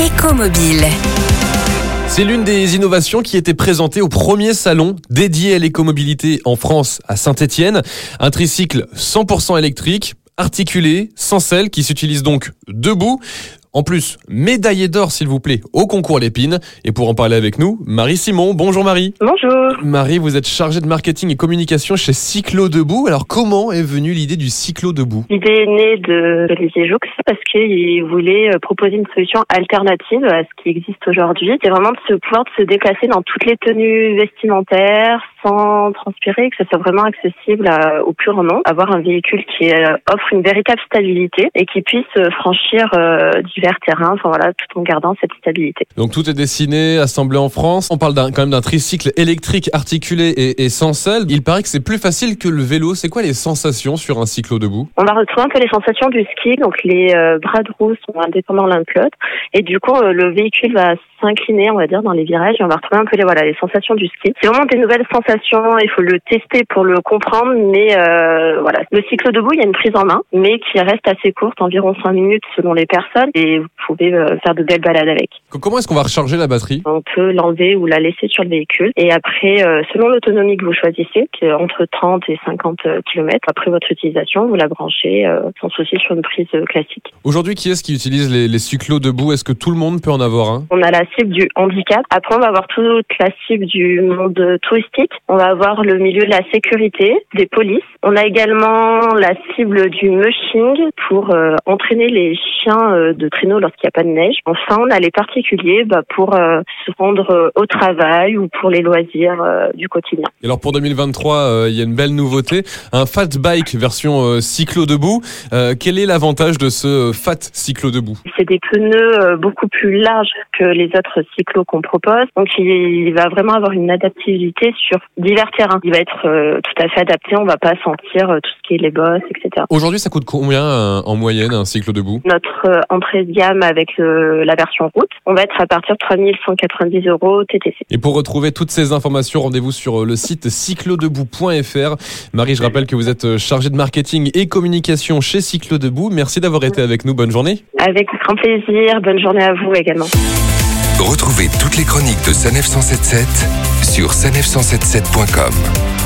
Écomobile. C'est l'une des innovations qui était présentée au premier salon dédié à l'écomobilité en France à Saint-Étienne. Un tricycle 100% électrique, articulé, sans selle, qui s'utilise donc debout. En plus, médaillé d'or, s'il vous plaît, au concours Lépine. Et pour en parler avec nous, Marie Simon. Bonjour Marie. Bonjour. Marie, vous êtes chargée de marketing et communication chez Cyclo Debout. Alors, comment est venue l'idée du Cyclo Debout? L'idée est née de Olivier Joux parce qu'il voulait euh, proposer une solution alternative à ce qui existe aujourd'hui. C'est vraiment de se pouvoir de se déplacer dans toutes les tenues vestimentaires sans transpirer, que ce soit vraiment accessible à- au plus grand nombre. Avoir un véhicule qui euh, offre une véritable stabilité et qui puisse euh, franchir euh, divers terrains, enfin voilà, tout en gardant cette stabilité. Donc, tout est dessiné, assemblé en France. On parle quand même d'un tricycle électrique articulé et, et sans selle. Il paraît que c'est plus facile que le vélo. C'est quoi les sensations sur un cyclo debout? On va retrouver un peu les sensations du ski, donc les euh, bras de roue sont indépendants l'un de l'autre, et du coup euh, le véhicule va s'incliner, on va dire, dans les virages, et on va retrouver un peu les voilà les sensations du ski. C'est vraiment des nouvelles sensations, il faut le tester pour le comprendre, mais euh, voilà, le cycle debout, il y a une prise en main, mais qui reste assez courte, environ 5 minutes selon les personnes, et vous pouvez faire de belles balades avec. Co- Comment est-ce qu'on va recharger la batterie? On peut l'enlever ou la laisser sur le véhicule. Et après, euh, selon l'autonomie que vous choisissez, qui est entre 30 et 50 km, après votre utilisation, vous la branchez euh, sans souci sur une prise euh, classique. Aujourd'hui, qui est-ce qui utilise les, les cyclos debout? Est-ce que tout le monde peut en avoir un? On a la cible du handicap. Après, on va avoir toute la cible du monde touristique. On va avoir le milieu de la sécurité, des polices. On a également la cible du mushing pour euh, entraîner les chiens euh, de traîneau lorsqu'il n'y a pas de neige. Enfin, on a les particuliers bah, pour euh, se rendre au travail ou pour les loisirs euh, du quotidien. Et alors pour 2023, euh, il y a une belle nouveauté, un fat bike version euh, cyclo debout. Quel est l'avantage de ce fat cyclo debout? C'est des pneus beaucoup plus larges que les autres cyclos qu'on propose. Donc il, va vraiment avoir une adaptabilité sur divers terrains. Il va être tout à fait adapté. On va pas sentir tout ce qui est les bosses, etc. Aujourd'hui, ça coûte combien en moyenne un cyclo debout? Notre entrée de gamme avec la version route, on va être à partir de 3190 euros TTC. Et pour retrouver toutes ces informations, rendez-vous sur euh, le site cyclodebout.fr. Marie, je rappelle que vous êtes euh, chargée de marketing et communication chez Cyclo Debout. Merci d'avoir été avec nous. Bonne journée. Avec grand plaisir. Bonne journée à vous également. Retrouvez toutes les chroniques de Sanef 177 sur sanef177.com.